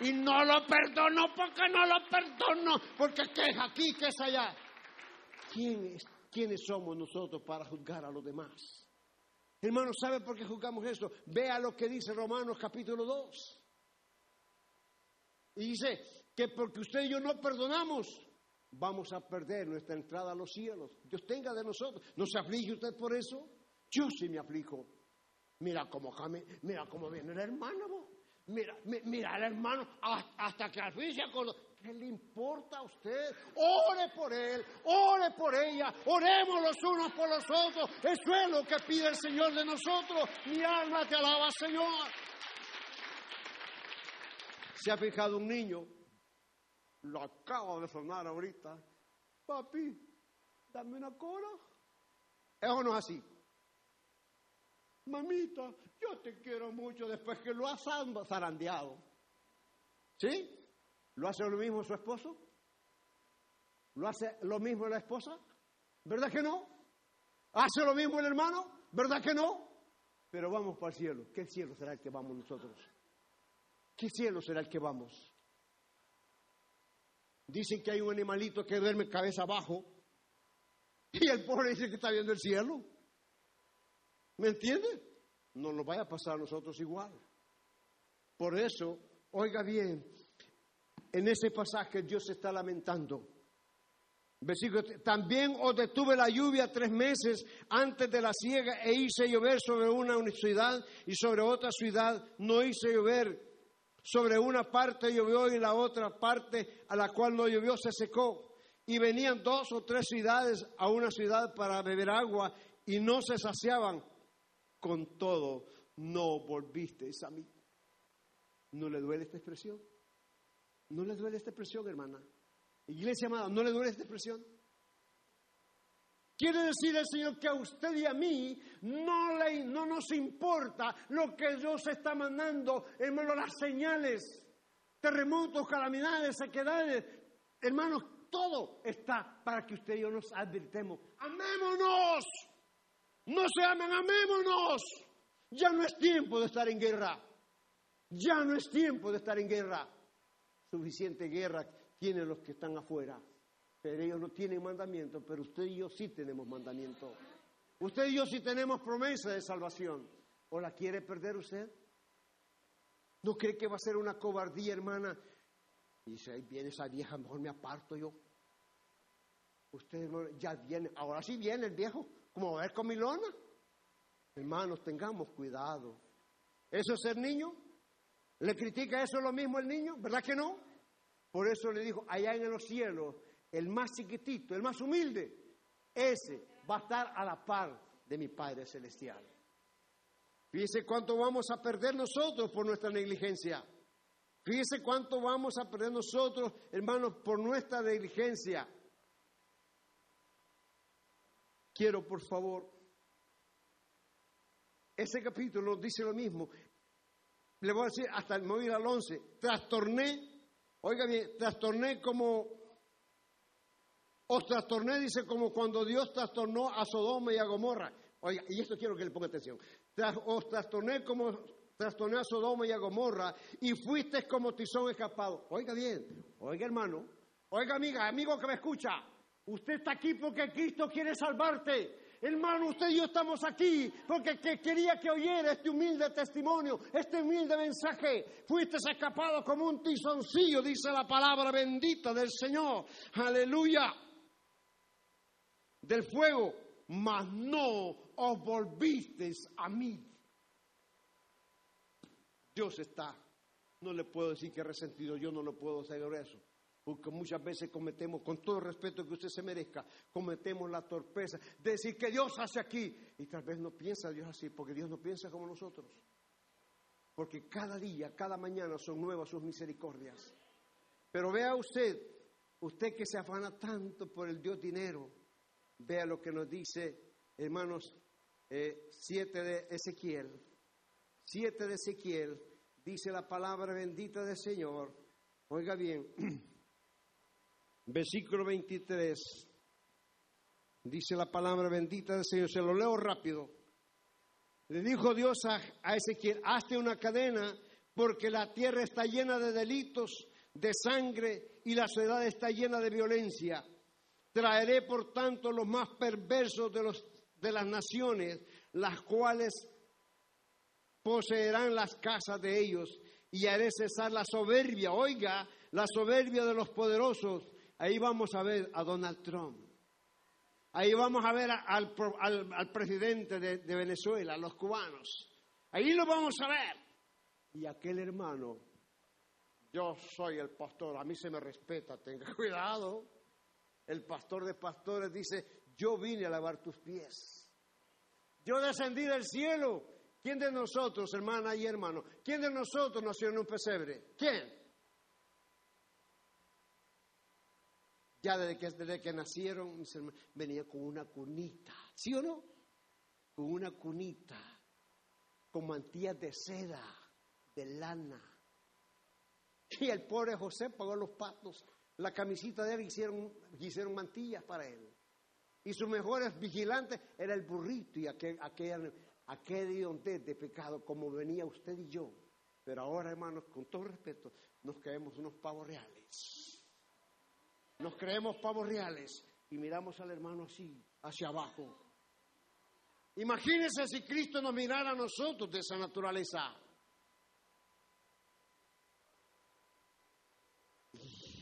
Y no lo perdono porque no lo perdono, porque qué es aquí, qué es allá. ¿Quiénes, ¿Quiénes somos nosotros para juzgar a los demás? Hermano, ¿sabe por qué juzgamos esto? Vea lo que dice Romanos capítulo 2. Y dice que porque usted y yo no perdonamos, vamos a perder nuestra entrada a los cielos. Dios tenga de nosotros. ¿No se aflige usted por eso? Yo sí me aplico. Mira cómo, mira cómo viene el hermano. Mira, mira el hermano hasta que al fin se. ¿Qué le importa a usted? Ore por él, ore por ella, oremos los unos por los otros. Eso es lo que pide el Señor de nosotros. Mi alma te alaba, Señor. ¿Se ha fijado un niño lo acabo de sonar ahorita. Papi, dame una cola. Eso no es así. Mamita, yo te quiero mucho después que lo has zarandeado. ¿Sí? ¿Lo hace lo mismo su esposo? ¿Lo hace lo mismo la esposa? ¿Verdad que no? ¿Hace lo mismo el hermano? ¿Verdad que no? Pero vamos para el cielo. ¿Qué cielo será el que vamos nosotros? ¿Qué cielo será el que vamos? Dicen que hay un animalito que duerme cabeza abajo y el pobre dice que está viendo el cielo. ¿Me entiende? No nos vaya a pasar a nosotros igual. Por eso, oiga bien, en ese pasaje Dios se está lamentando. También os detuve la lluvia tres meses antes de la siega e hice llover sobre una ciudad y sobre otra ciudad no hice llover sobre una parte llovió y la otra parte a la cual no llovió se secó. Y venían dos o tres ciudades a una ciudad para beber agua y no se saciaban. Con todo, no volviste a mí. ¿No le duele esta expresión? ¿No le duele esta expresión, hermana? Iglesia amada, ¿no le duele esta expresión? Quiere decir el Señor que a usted y a mí no, le, no nos importa lo que Dios está mandando, hermano, las señales, terremotos, calamidades, sequedades. Hermanos, todo está para que usted y yo nos advirtemos. Amémonos. No se amen, amémonos. Ya no es tiempo de estar en guerra. Ya no es tiempo de estar en guerra. suficiente guerra tienen los que están afuera. Pero ellos no tienen mandamiento, pero usted y yo sí tenemos mandamiento. Usted y yo sí tenemos promesa de salvación. ¿O la quiere perder usted? ¿No cree que va a ser una cobardía, hermana? Y dice, ahí viene esa vieja, mejor me aparto yo. Usted ya viene, ahora sí viene el viejo, como va a ver con mi lona. Hermanos, tengamos cuidado. ¿Eso es ser niño? ¿Le critica eso lo mismo el niño? ¿Verdad que no? Por eso le dijo, allá en los cielos, el más chiquitito, el más humilde, ese va a estar a la par de mi Padre Celestial. Fíjese cuánto vamos a perder nosotros por nuestra negligencia. Fíjese cuánto vamos a perder nosotros, hermanos, por nuestra negligencia. Quiero, por favor, ese capítulo dice lo mismo. Le voy a decir hasta el móvil al 11. Trastorné, oiga bien, trastorné como, os trastorné, dice, como cuando Dios trastornó a Sodoma y a Gomorra. Oiga, y esto quiero que le ponga atención. Os trastorné como trastorné a Sodoma y a Gomorra y fuiste como tizón escapado. Oiga bien, oiga hermano, oiga amiga, amigo que me escucha, usted está aquí porque Cristo quiere salvarte. Hermano, usted y yo estamos aquí porque quería que oyera este humilde testimonio, este humilde mensaje. Fuiste escapado como un tizoncillo, dice la palabra bendita del Señor. Aleluya. Del fuego, mas no os volvisteis a mí. Dios está. No le puedo decir que resentido, yo no lo puedo hacer eso porque muchas veces cometemos, con todo el respeto que usted se merezca, cometemos la torpeza de decir que Dios hace aquí. Y tal vez no piensa Dios así, porque Dios no piensa como nosotros. Porque cada día, cada mañana son nuevas sus misericordias. Pero vea usted, usted que se afana tanto por el Dios dinero, vea lo que nos dice, hermanos, eh, 7 de Ezequiel. 7 de Ezequiel dice la palabra bendita del Señor. Oiga bien. versículo 23, dice la palabra bendita del Señor, se lo leo rápido. Le dijo Dios a Ezequiel, hazte una cadena porque la tierra está llena de delitos, de sangre y la ciudad está llena de violencia. Traeré por tanto los más perversos de, los, de las naciones, las cuales poseerán las casas de ellos y haré cesar la soberbia, oiga, la soberbia de los poderosos Ahí vamos a ver a Donald Trump. Ahí vamos a ver al, al, presidente de, de, Venezuela, a los cubanos. Ahí lo vamos a ver. Y aquel hermano, yo soy el pastor, a mí se me respeta, tenga cuidado. El pastor de pastores dice, yo vine a lavar tus pies. Yo descendí del cielo. ¿Quién de nosotros, hermana y hermano? ¿Quién de nosotros nació en un pesebre? ¿Quién? Ya desde que, desde que nacieron, venía con una cunita, ¿sí o no? Con una cunita, con mantillas de seda, de lana. Y el pobre José pagó los patos. La camisita de él hicieron, hicieron mantillas para él. Y sus mejores vigilantes era el burrito y aquel, aquel, aquel de pecado, como venía usted y yo. Pero ahora, hermanos, con todo respeto, nos caemos unos pavos reales. Nos creemos pavos reales y miramos al hermano así, hacia abajo. Imagínense si Cristo nos mirara a nosotros de esa naturaleza.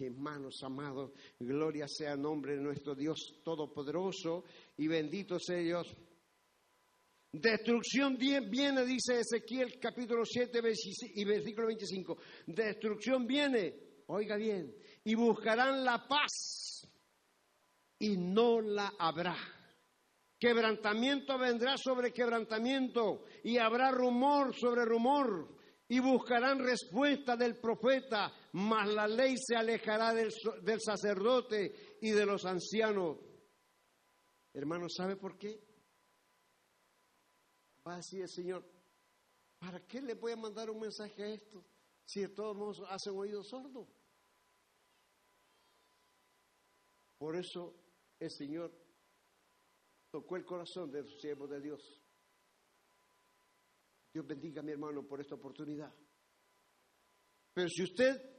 Hermanos amados, gloria sea el nombre de nuestro Dios Todopoderoso y bendito sea Dios. Destrucción viene, dice Ezequiel capítulo 7 y versículo 25. Destrucción viene, oiga bien, y buscarán la paz y no la habrá. Quebrantamiento vendrá sobre quebrantamiento y habrá rumor sobre rumor y buscarán respuesta del profeta, mas la ley se alejará del, del sacerdote y de los ancianos. Hermano, ¿sabe por qué? Va a decir el Señor, ¿para qué le voy a mandar un mensaje a esto si de todos modos hacen oído sordo? Por eso el Señor tocó el corazón de los siervos de Dios. Dios bendiga a mi hermano por esta oportunidad. Pero si usted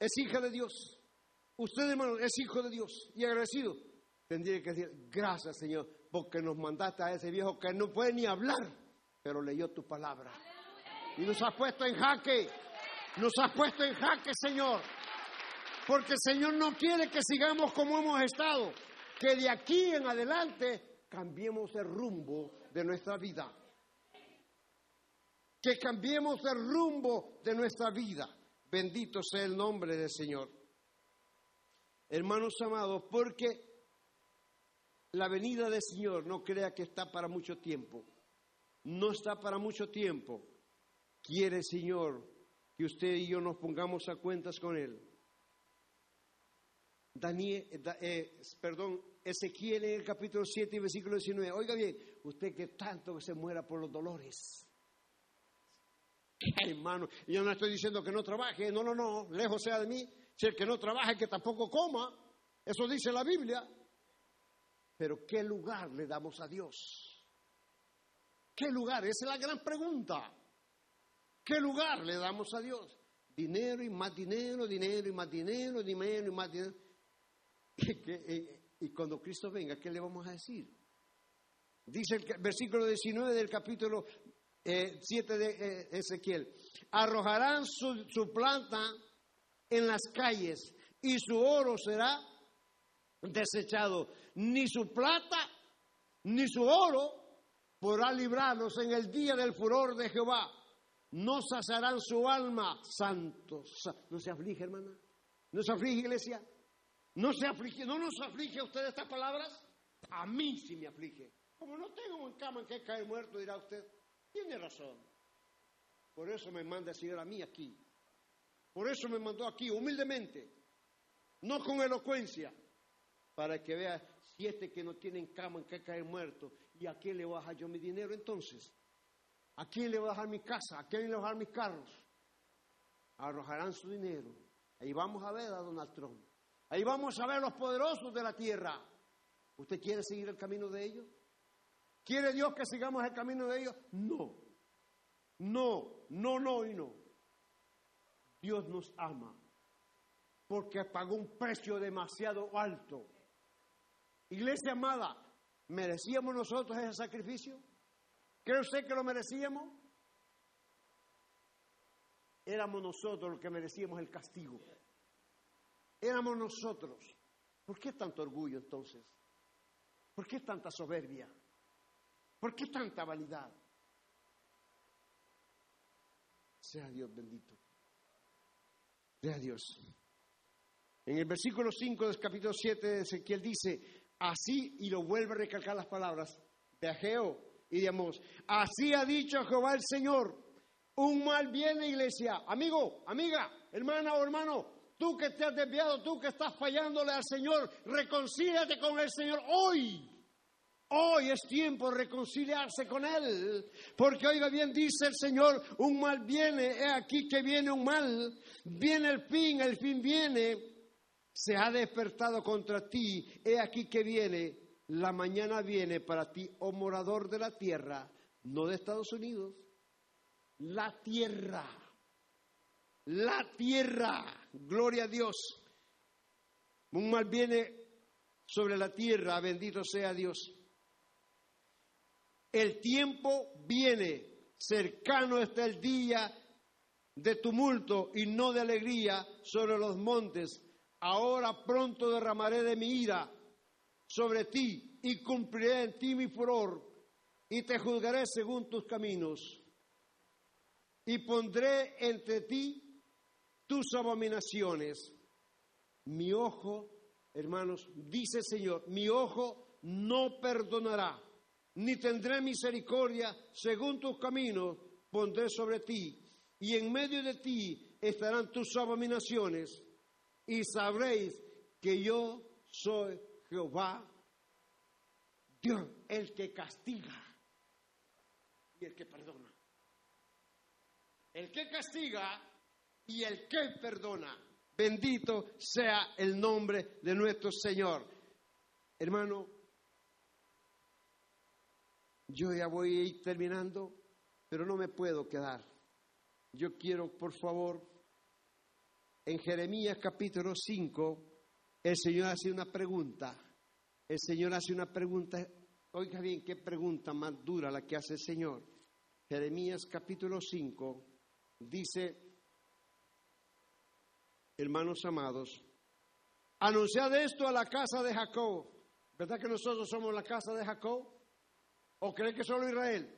es hija de Dios. Usted, hermano, es hijo de Dios y agradecido. Tendría que decir, gracias, Señor, porque nos mandaste a ese viejo que no puede ni hablar, pero leyó tu palabra. Y nos has puesto en jaque. Nos has puesto en jaque, Señor. Porque el Señor no quiere que sigamos como hemos estado. Que de aquí en adelante cambiemos el rumbo de nuestra vida. Que cambiemos el rumbo de nuestra vida. Bendito sea el nombre del Señor. Hermanos amados, porque la venida del Señor no crea que está para mucho tiempo. No está para mucho tiempo. Quiere el Señor que usted y yo nos pongamos a cuentas con Él. Daniel, eh, eh, perdón, Ezequiel en el capítulo 7 versículo 19. Oiga bien, usted que tanto se muera por los dolores. Hermano, yo no estoy diciendo que no trabaje, no, no, no, lejos sea de mí. Si el que no trabaje, que tampoco coma. Eso dice la Biblia. Pero ¿qué lugar le damos a Dios? ¿Qué lugar? Esa es la gran pregunta. ¿Qué lugar le damos a Dios? Dinero y más dinero, dinero y más dinero, dinero y más dinero. Y, cuando Cristo venga, ¿qué le vamos a decir? Dice el versículo 19 del capítulo 7 eh, de eh, Ezequiel. Arrojarán su, su planta en las calles y su oro será desechado. Ni su plata ni su oro podrá librarnos en el día del furor de Jehová no saciarán su alma, santos. ¿No se aflige, hermana? ¿No se aflige, iglesia? ¿No se aflige? ¿No nos aflige a usted estas palabras? A mí sí me aflige. Como no tengo en cama en que caer muerto, dirá usted, tiene razón. Por eso me manda el Señor a mí aquí. Por eso me mandó aquí, humildemente, no con elocuencia, para que vea si este que no tiene en cama en que caer muerto, ¿y a quién le baja yo mi dinero entonces? ¿A quién le voy a dejar mi casa? ¿A quién le voy a dejar mis carros? Arrojarán su dinero. Ahí vamos a ver a Donald Trump. Ahí vamos a ver los poderosos de la tierra. ¿Usted quiere seguir el camino de ellos? ¿Quiere Dios que sigamos el camino de ellos? No. No, no, no y no. Dios nos ama porque pagó un precio demasiado alto. Iglesia amada, ¿merecíamos nosotros ese sacrificio? ¿Cree usted que lo merecíamos? Éramos nosotros los que merecíamos el castigo. Éramos nosotros. ¿Por qué tanto orgullo entonces? ¿Por qué tanta soberbia? ¿Por qué tanta vanidad? Sea Dios bendito. Sea Dios. En el versículo 5 del capítulo 7 de Ezequiel dice, así, y lo vuelve a recalcar las palabras, de Ageo, y digamos, así ha dicho Jehová el Señor, un mal viene iglesia, amigo, amiga, hermana o hermano, tú que te has desviado, tú que estás fallándole al Señor, reconcíliate con el Señor hoy. Hoy es tiempo de reconciliarse con Él, porque oiga bien, dice el Señor, un mal viene, he aquí que viene un mal, viene el fin, el fin viene, se ha despertado contra ti, he aquí que viene, la mañana viene para ti, oh morador de la tierra, no de Estados Unidos, la tierra, la tierra, gloria a Dios. Un mal viene sobre la tierra, bendito sea Dios. El tiempo viene, cercano está el día de tumulto y no de alegría sobre los montes. Ahora pronto derramaré de mi ira sobre ti y cumpliré en ti mi furor y te juzgaré según tus caminos y pondré entre ti tus abominaciones. Mi ojo, hermanos, dice el Señor, mi ojo no perdonará, ni tendré misericordia según tus caminos, pondré sobre ti, y en medio de ti estarán tus abominaciones, y sabréis que yo soy Jehová, Dios, el que castiga y el que perdona. El que castiga y el que perdona. Bendito sea el nombre de nuestro Señor. Hermano, yo ya voy a ir terminando, pero no me puedo quedar. Yo quiero, por favor, en Jeremías capítulo 5, el Señor hace una pregunta. El Señor hace una pregunta. Oiga bien, qué pregunta más dura la que hace el Señor. Jeremías capítulo 5 dice, hermanos amados, anunciad esto a la casa de Jacob. ¿Verdad que nosotros somos la casa de Jacob? ¿O cree que solo Israel?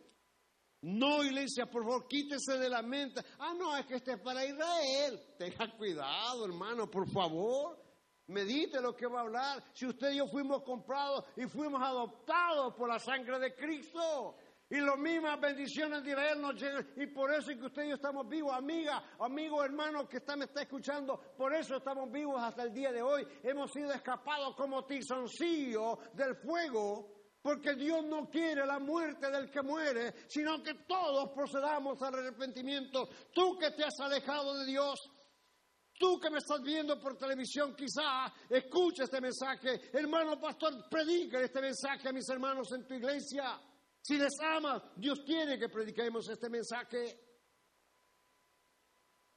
No, iglesia, por favor, quítese de la mente. Ah, no, es que este es para Israel. Tenga cuidado, hermano, por favor. Medite lo que va a hablar. Si usted y yo fuimos comprados y fuimos adoptados por la sangre de Cristo. Y las mismas bendiciones de Israel nos llegan. Y por eso es que usted y yo estamos vivos, amiga, amigo, hermano que me está escuchando. Por eso estamos vivos hasta el día de hoy. Hemos sido escapados como tizoncillo del fuego porque Dios no quiere la muerte del que muere, sino que todos procedamos al arrepentimiento. Tú que te has alejado de Dios, tú que me estás viendo por televisión, quizá escucha este mensaje. Hermano pastor, predica este mensaje a mis hermanos en tu iglesia. Si les amas, Dios quiere que prediquemos este mensaje.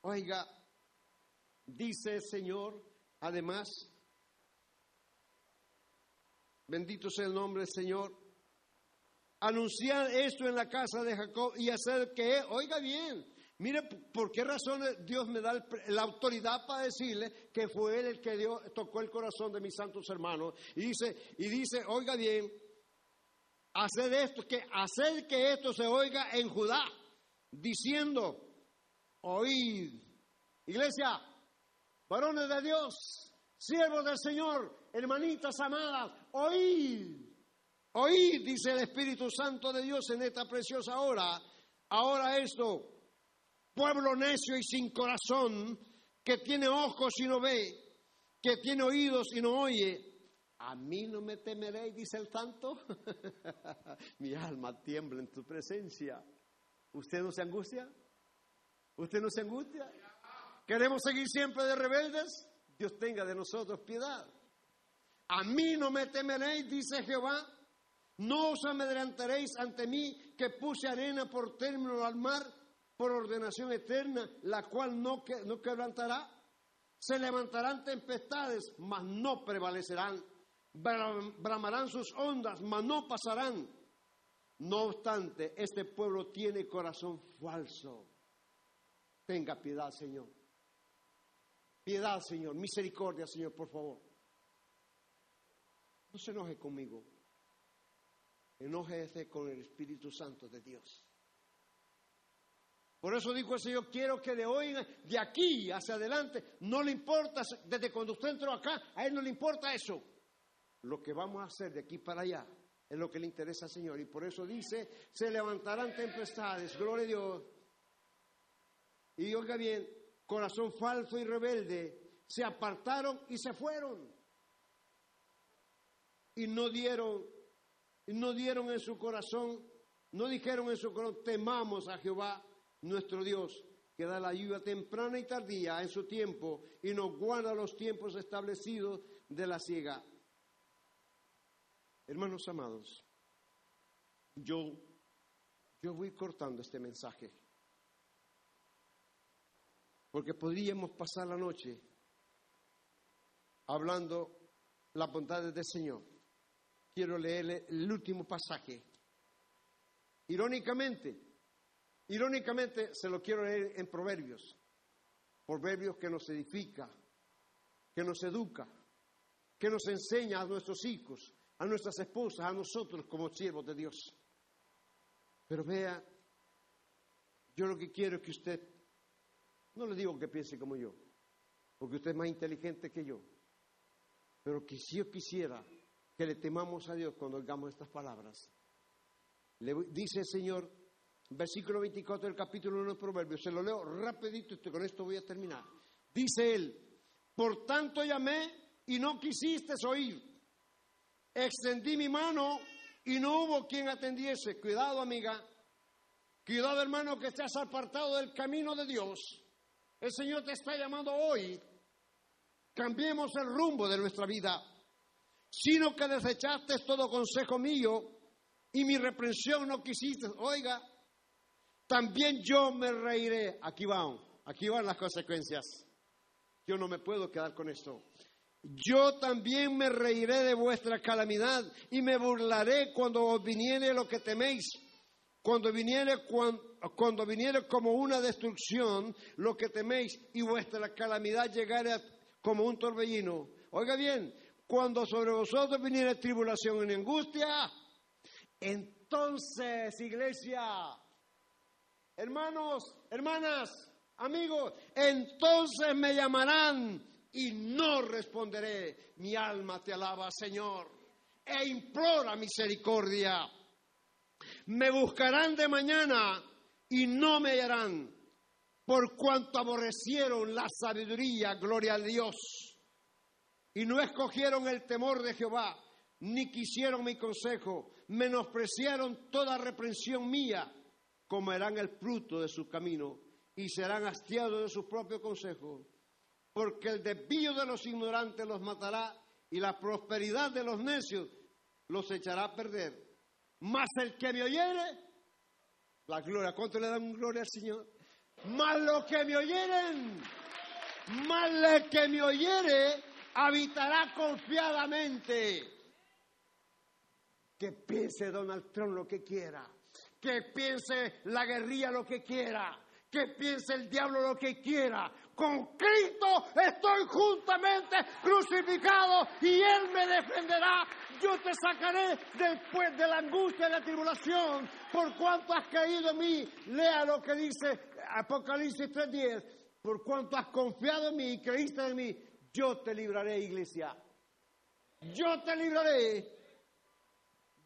Oiga, dice el Señor, además, Bendito sea el nombre del Señor. Anunciar esto en la casa de Jacob y hacer que, oiga bien, mire por qué razón Dios me da la autoridad para decirle que fue Él el que tocó el corazón de mis santos hermanos. Y dice, y dice, oiga bien, hacer esto, que hacer que esto se oiga en Judá, diciendo, oíd, iglesia, varones de Dios, siervos del Señor, hermanitas amadas, oíd, oíd, dice el Espíritu Santo de Dios en esta preciosa hora. Ahora esto, pueblo necio y sin corazón, que tiene ojos y no ve, que tiene oídos y no oye, a mí no me temeréis, dice el santo. Mi alma tiembla en tu presencia. ¿Usted no se angustia? ¿Usted no se angustia? ¿Queremos seguir siempre de rebeldes? Dios tenga de nosotros piedad. A mí no me temeréis, dice Jehová. No os amedrentaréis ante mí que puse arena por término al mar, por ordenación eterna, la cual no, no quebrantará. Se levantarán tempestades, mas no prevalecerán. Bramarán sus ondas, mas no pasarán. No obstante, este pueblo tiene corazón falso. Tenga piedad, Señor. Piedad, Señor. Misericordia, Señor, por favor. No se enoje conmigo. Enójese con el Espíritu Santo de Dios. Por eso dijo el Señor, quiero que de hoy, de aquí hacia adelante, no le importa, desde cuando usted entró acá, a Él no le importa eso. Lo que vamos a hacer de aquí para allá es lo que le interesa al Señor. Y por eso dice, se levantarán tempestades, gloria a Dios. Y oiga bien, corazón falso y rebelde, se apartaron y se fueron y no dieron, no dieron en su corazón, no dijeron en su corazón, temamos a Jehová nuestro Dios, que da la ayuda temprana y tardía en su tiempo y nos guarda los tiempos establecidos de la ciega. Hermanos amados, yo, yo voy cortando este mensaje, porque podríamos pasar la noche hablando las bondades del Señor quiero leerle el último pasaje. Irónicamente, irónicamente se lo quiero leer en Proverbios. Proverbios que nos edifica, que nos educa, que nos enseña a nuestros hijos, a nuestras esposas, a nosotros como siervos de Dios. Pero vea, yo lo que quiero es que usted, no le digo que piense como yo, porque usted es más inteligente que yo, pero que si yo quisiera que le temamos a Dios cuando oigamos estas palabras. Le dice el Señor, versículo 24 del capítulo 1 de Proverbios, se lo leo rapidito y con esto voy a terminar. Dice él, por tanto llamé y no quisiste oír. Extendí mi mano y no hubo quien atendiese. Cuidado, amiga. Cuidado, hermano, que estás apartado del camino de Dios. El Señor te está llamando hoy. Cambiemos el rumbo de nuestra vida sino que desechaste todo consejo mío y mi reprensión no quisiste. Oiga, también yo me reiré. Aquí van, aquí van las consecuencias. Yo no me puedo quedar con esto. Yo también me reiré de vuestra calamidad y me burlaré cuando os viniere lo que teméis. Cuando viniere, cuando, viniere como una destrucción lo que teméis y vuestra calamidad llegare como un torbellino. Oiga bien, cuando sobre vosotros viniere tribulación y angustia, entonces, iglesia, hermanos, hermanas, amigos, entonces me llamarán y no responderé. Mi alma te alaba, Señor, e implora misericordia. Me buscarán de mañana y no me hallarán, por cuanto aborrecieron la sabiduría, gloria a Dios, y no escogieron el temor de Jehová, ni quisieron mi consejo, menospreciaron toda reprensión mía, comerán el fruto de su camino y serán hastiados de su propio consejo porque el desvío de los ignorantes los matará y la prosperidad de los necios los echará a perder. Mas el que me oyere, la gloria, ¿cuánto le dan gloria al Señor? Mas lo que me oyeren, más el que me oyere, habitará confiadamente. Que piense Donald Trump lo que quiera, que piense la guerrilla lo que quiera, que piense el diablo lo que quiera, con Cristo estoy juntamente crucificado y Él me defenderá. Yo te sacaré después de la angustia y la tribulación, por cuanto has caído en mí. Lea lo que dice Apocalipsis 3:10. Por cuanto has confiado en mí y creíste en mí, yo te libraré, iglesia. Yo te libraré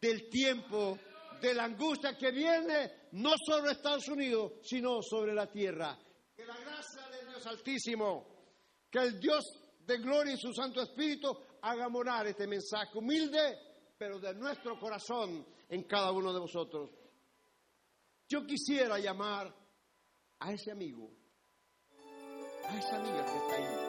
del tiempo de la angustia que viene no sobre Estados Unidos, sino sobre la tierra. Que la gracia Altísimo, que el Dios de gloria y su Santo Espíritu haga morar este mensaje humilde, pero de nuestro corazón en cada uno de vosotros. Yo quisiera llamar a ese amigo, a esa amiga que está ahí.